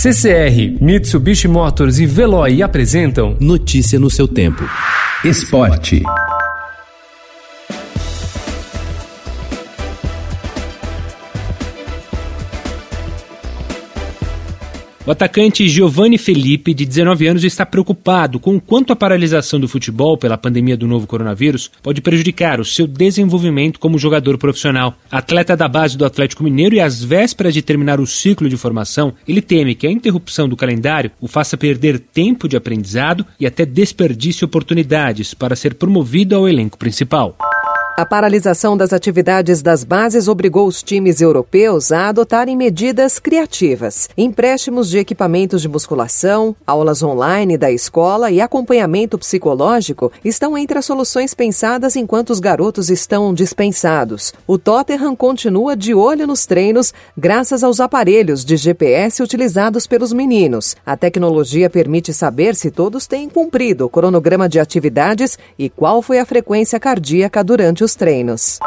CCR, Mitsubishi Motors e Veloy apresentam Notícia no seu tempo. Esporte. O atacante Giovanni Felipe, de 19 anos, está preocupado com o quanto a paralisação do futebol pela pandemia do novo coronavírus pode prejudicar o seu desenvolvimento como jogador profissional. Atleta da base do Atlético Mineiro e às vésperas de terminar o ciclo de formação, ele teme que a interrupção do calendário o faça perder tempo de aprendizado e até desperdice oportunidades para ser promovido ao elenco principal. A paralisação das atividades das bases obrigou os times europeus a adotarem medidas criativas. Empréstimos de equipamentos de musculação, aulas online da escola e acompanhamento psicológico estão entre as soluções pensadas enquanto os garotos estão dispensados. O Tottenham continua de olho nos treinos graças aos aparelhos de GPS utilizados pelos meninos. A tecnologia permite saber se todos têm cumprido o cronograma de atividades e qual foi a frequência cardíaca durante os os treinos.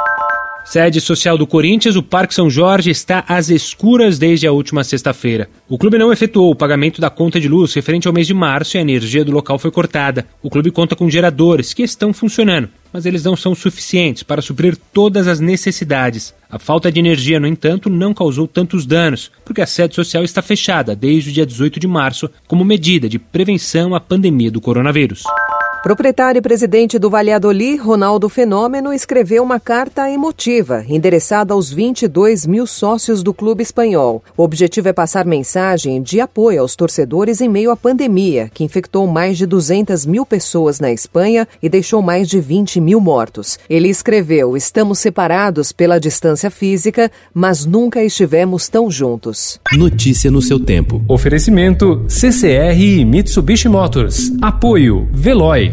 Sede social do Corinthians, o Parque São Jorge está às escuras desde a última sexta-feira. O clube não efetuou o pagamento da conta de luz referente ao mês de março e a energia do local foi cortada. O clube conta com geradores que estão funcionando, mas eles não são suficientes para suprir todas as necessidades. A falta de energia, no entanto, não causou tantos danos, porque a sede social está fechada desde o dia 18 de março como medida de prevenção à pandemia do coronavírus. Proprietário e presidente do Valladolid, Ronaldo Fenômeno, escreveu uma carta emotiva endereçada aos 22 mil sócios do clube espanhol. O objetivo é passar mensagem de apoio aos torcedores em meio à pandemia, que infectou mais de 200 mil pessoas na Espanha e deixou mais de 20 mil mortos. Ele escreveu: Estamos separados pela distância física, mas nunca estivemos tão juntos. Notícia no seu tempo. Oferecimento CCR e Mitsubishi Motors. Apoio Veloy.